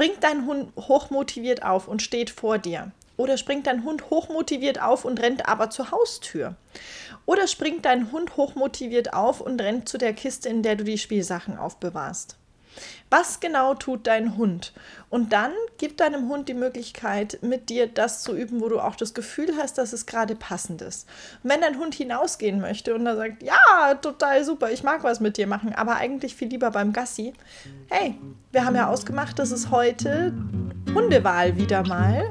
Springt dein Hund hochmotiviert auf und steht vor dir? Oder springt dein Hund hochmotiviert auf und rennt aber zur Haustür? Oder springt dein Hund hochmotiviert auf und rennt zu der Kiste, in der du die Spielsachen aufbewahrst? Was genau tut dein Hund? Und dann gib deinem Hund die Möglichkeit, mit dir das zu üben, wo du auch das Gefühl hast, dass es gerade passend ist. Und wenn dein Hund hinausgehen möchte und er sagt, ja, total super, ich mag was mit dir machen, aber eigentlich viel lieber beim Gassi. Hey, wir haben ja ausgemacht, dass es heute Hundewahl wieder mal.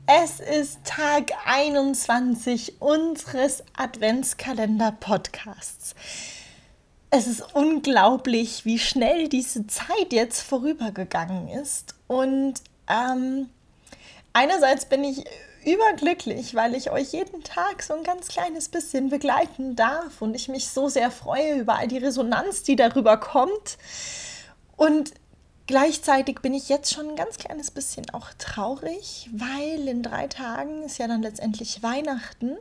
es ist Tag 21 unseres Adventskalender-Podcasts. Es ist unglaublich, wie schnell diese Zeit jetzt vorübergegangen ist. Und ähm, einerseits bin ich überglücklich, weil ich euch jeden Tag so ein ganz kleines bisschen begleiten darf und ich mich so sehr freue über all die Resonanz, die darüber kommt. Und Gleichzeitig bin ich jetzt schon ein ganz kleines bisschen auch traurig, weil in drei Tagen ist ja dann letztendlich Weihnachten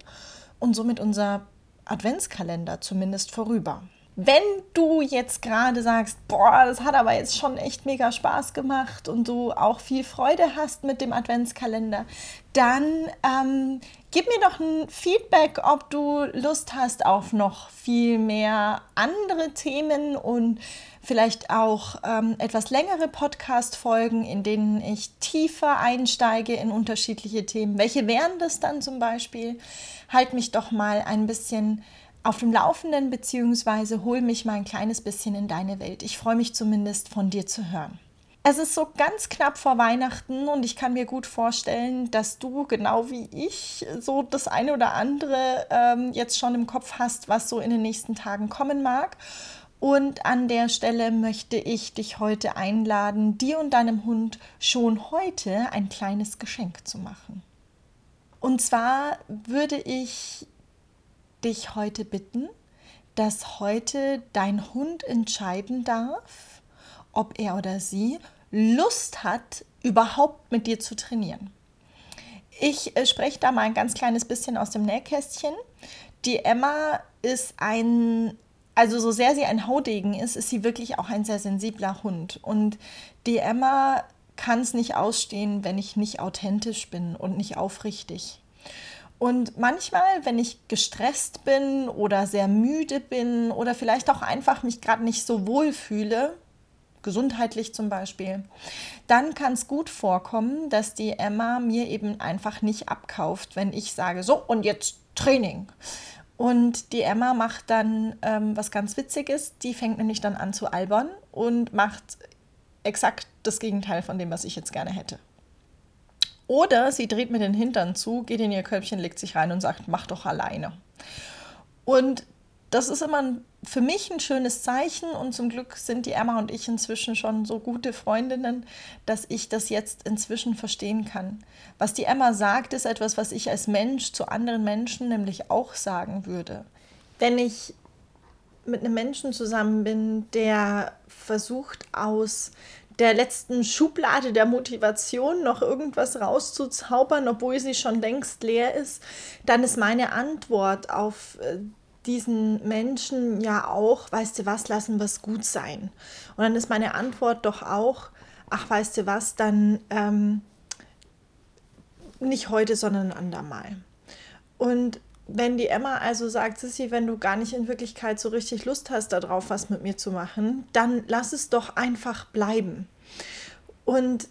und somit unser Adventskalender zumindest vorüber. Wenn du jetzt gerade sagst, boah, das hat aber jetzt schon echt mega Spaß gemacht und du auch viel Freude hast mit dem Adventskalender, dann ähm, gib mir doch ein Feedback, ob du Lust hast auf noch viel mehr andere Themen und vielleicht auch ähm, etwas längere Podcast-Folgen, in denen ich tiefer einsteige in unterschiedliche Themen. Welche wären das dann zum Beispiel? Halt mich doch mal ein bisschen auf dem Laufenden, beziehungsweise hol mich mal ein kleines bisschen in deine Welt. Ich freue mich zumindest von dir zu hören. Es ist so ganz knapp vor Weihnachten und ich kann mir gut vorstellen, dass du genau wie ich so das eine oder andere ähm, jetzt schon im Kopf hast, was so in den nächsten Tagen kommen mag. Und an der Stelle möchte ich dich heute einladen, dir und deinem Hund schon heute ein kleines Geschenk zu machen. Und zwar würde ich dich heute bitten, dass heute dein Hund entscheiden darf, ob er oder sie Lust hat, überhaupt mit dir zu trainieren. Ich äh, spreche da mal ein ganz kleines bisschen aus dem Nähkästchen. Die Emma ist ein also so sehr sie ein Haudegen ist, ist sie wirklich auch ein sehr sensibler Hund. Und die Emma kann es nicht ausstehen, wenn ich nicht authentisch bin und nicht aufrichtig. Und manchmal, wenn ich gestresst bin oder sehr müde bin oder vielleicht auch einfach mich gerade nicht so wohl fühle, gesundheitlich zum Beispiel, dann kann es gut vorkommen, dass die Emma mir eben einfach nicht abkauft, wenn ich sage, so und jetzt Training. Und die Emma macht dann ähm, was ganz Witziges. Die fängt nämlich dann an zu albern und macht exakt das Gegenteil von dem, was ich jetzt gerne hätte. Oder sie dreht mir den Hintern zu, geht in ihr Körbchen, legt sich rein und sagt, mach doch alleine. Und das ist immer für mich ein schönes Zeichen und zum Glück sind die Emma und ich inzwischen schon so gute Freundinnen, dass ich das jetzt inzwischen verstehen kann. Was die Emma sagt, ist etwas, was ich als Mensch zu anderen Menschen nämlich auch sagen würde. Wenn ich mit einem Menschen zusammen bin, der versucht aus der letzten Schublade der Motivation noch irgendwas rauszuzaubern, obwohl sie schon längst leer ist, dann ist meine Antwort auf äh, diesen Menschen ja auch, weißt du was, lassen wir es gut sein. Und dann ist meine Antwort doch auch, ach, weißt du was, dann ähm, nicht heute, sondern ein andermal. Und wenn die Emma also sagt, Sissi, wenn du gar nicht in Wirklichkeit so richtig Lust hast darauf, was mit mir zu machen, dann lass es doch einfach bleiben. Und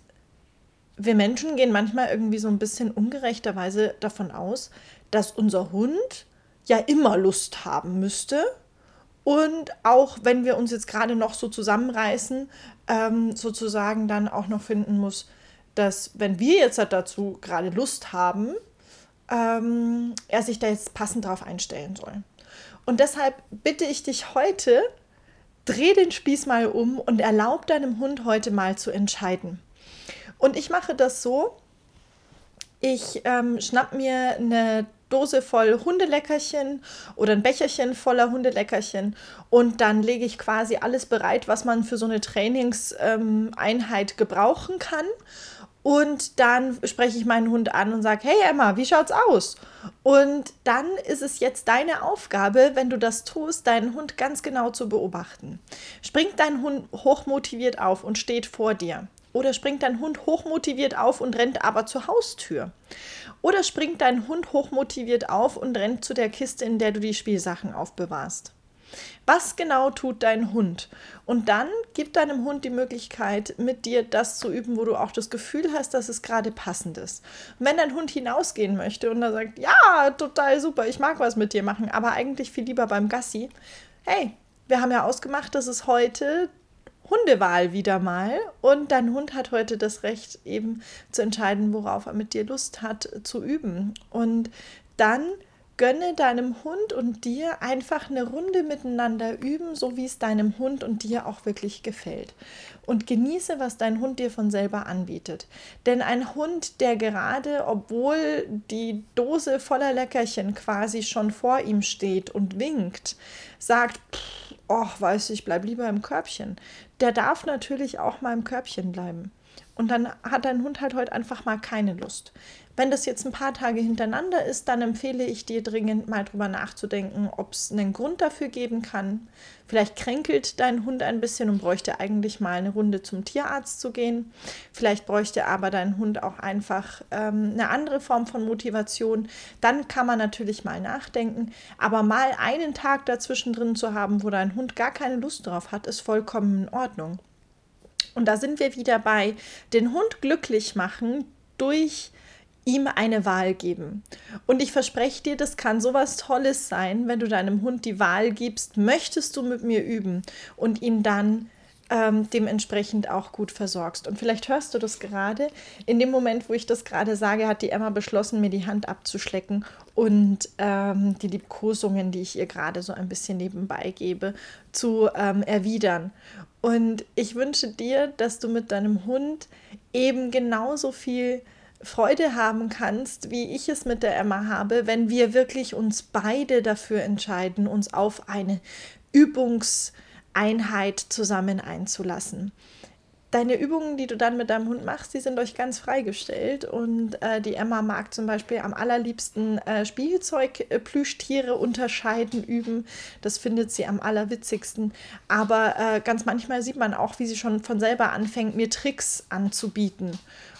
wir Menschen gehen manchmal irgendwie so ein bisschen ungerechterweise davon aus, dass unser Hund ja immer Lust haben müsste. Und auch wenn wir uns jetzt gerade noch so zusammenreißen, ähm, sozusagen dann auch noch finden muss, dass wenn wir jetzt dazu gerade Lust haben, ähm, er sich da jetzt passend drauf einstellen soll. Und deshalb bitte ich dich heute, dreh den Spieß mal um und erlaub deinem Hund heute mal zu entscheiden. Und ich mache das so, ich ähm, schnapp mir eine Dose voll Hundeleckerchen oder ein Becherchen voller Hundeleckerchen und dann lege ich quasi alles bereit, was man für so eine Trainingseinheit ähm, gebrauchen kann. Und dann spreche ich meinen Hund an und sage, hey Emma, wie schaut's aus? Und dann ist es jetzt deine Aufgabe, wenn du das tust, deinen Hund ganz genau zu beobachten. Springt dein Hund hochmotiviert auf und steht vor dir? Oder springt dein Hund hochmotiviert auf und rennt aber zur Haustür? Oder springt dein Hund hochmotiviert auf und rennt zu der Kiste, in der du die Spielsachen aufbewahrst? Was genau tut dein Hund? Und dann gib deinem Hund die Möglichkeit, mit dir das zu üben, wo du auch das Gefühl hast, dass es gerade passend ist. Und wenn dein Hund hinausgehen möchte und er sagt, ja, total super, ich mag was mit dir machen, aber eigentlich viel lieber beim Gassi, hey, wir haben ja ausgemacht, dass es heute Hundewahl wieder mal. Und dein Hund hat heute das Recht, eben zu entscheiden, worauf er mit dir Lust hat, zu üben. Und dann gönne deinem Hund und dir einfach eine Runde miteinander üben, so wie es deinem Hund und dir auch wirklich gefällt. Und genieße, was dein Hund dir von selber anbietet. Denn ein Hund, der gerade, obwohl die Dose voller Leckerchen quasi schon vor ihm steht und winkt, sagt, ach, weiß ich, bleib lieber im Körbchen, der darf natürlich auch mal im Körbchen bleiben. Und dann hat dein Hund halt heute einfach mal keine Lust. Wenn das jetzt ein paar Tage hintereinander ist, dann empfehle ich dir dringend mal drüber nachzudenken, ob es einen Grund dafür geben kann. Vielleicht kränkelt dein Hund ein bisschen und bräuchte eigentlich mal eine Runde zum Tierarzt zu gehen. Vielleicht bräuchte aber dein Hund auch einfach ähm, eine andere Form von Motivation. Dann kann man natürlich mal nachdenken. Aber mal einen Tag dazwischen drin zu haben, wo dein Hund gar keine Lust drauf hat, ist vollkommen in Ordnung. Und da sind wir wieder bei den Hund glücklich machen durch ihm eine Wahl geben. Und ich verspreche dir, das kann sowas Tolles sein, wenn du deinem Hund die Wahl gibst, möchtest du mit mir üben und ihn dann ähm, dementsprechend auch gut versorgst. Und vielleicht hörst du das gerade. In dem Moment, wo ich das gerade sage, hat die Emma beschlossen, mir die Hand abzuschlecken und ähm, die Liebkosungen, die ich ihr gerade so ein bisschen nebenbei gebe, zu ähm, erwidern. Und ich wünsche dir, dass du mit deinem Hund eben genauso viel Freude haben kannst, wie ich es mit der Emma habe, wenn wir wirklich uns beide dafür entscheiden, uns auf eine Übungseinheit zusammen einzulassen deine Übungen, die du dann mit deinem Hund machst, die sind euch ganz freigestellt. Und äh, die Emma mag zum Beispiel am allerliebsten äh, Spielzeug-Plüschtiere unterscheiden, üben. Das findet sie am allerwitzigsten. Aber äh, ganz manchmal sieht man auch, wie sie schon von selber anfängt, mir Tricks anzubieten.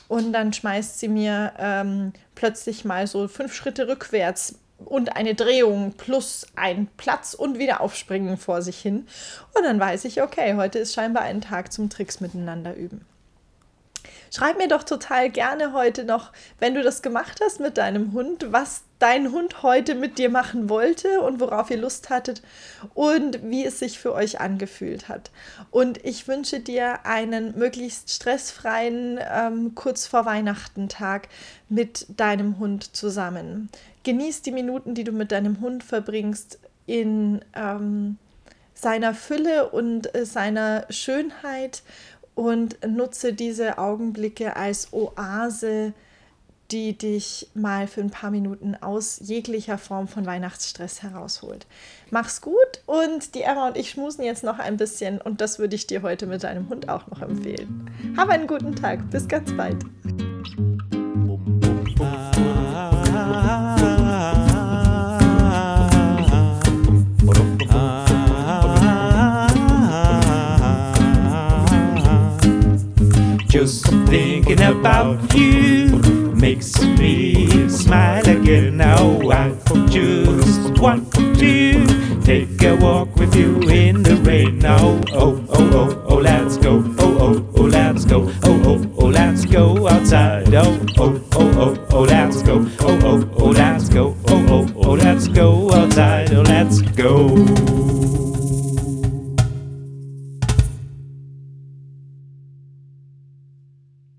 Und dann schmeißt sie mir ähm, plötzlich mal so fünf Schritte rückwärts und eine Drehung plus ein Platz und wieder aufspringen vor sich hin. Und dann weiß ich, okay, heute ist scheinbar ein Tag zum Tricks miteinander üben. Schreib mir doch total gerne heute noch, wenn du das gemacht hast mit deinem Hund, was dein Hund heute mit dir machen wollte und worauf ihr Lust hattet und wie es sich für euch angefühlt hat. Und ich wünsche dir einen möglichst stressfreien, ähm, kurz vor Weihnachten Tag mit deinem Hund zusammen. Genieß die Minuten, die du mit deinem Hund verbringst, in ähm, seiner Fülle und äh, seiner Schönheit und nutze diese Augenblicke als Oase die dich mal für ein paar Minuten aus jeglicher Form von Weihnachtsstress herausholt. Mach's gut und die Emma und ich schmusen jetzt noch ein bisschen und das würde ich dir heute mit deinem Hund auch noch empfehlen. Hab einen guten Tag, bis ganz bald. About you makes me smile again. Now I just